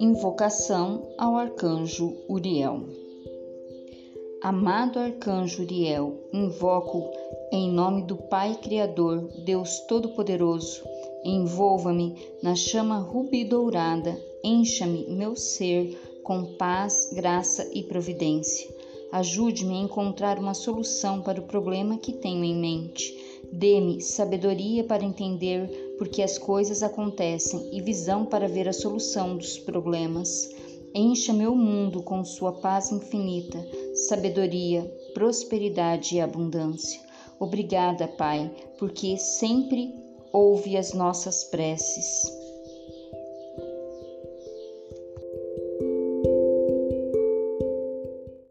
Invocação ao Arcanjo Uriel. Amado Arcanjo Uriel, invoco em nome do Pai Criador, Deus Todo-Poderoso. Envolva-me na chama rubi-dourada, encha-me, meu ser, com paz, graça e providência. Ajude-me a encontrar uma solução para o problema que tenho em mente. Dê-me sabedoria para entender porque as coisas acontecem e visão para ver a solução dos problemas. Encha meu mundo com sua paz infinita, sabedoria, prosperidade e abundância. Obrigada, Pai, porque sempre ouve as nossas preces.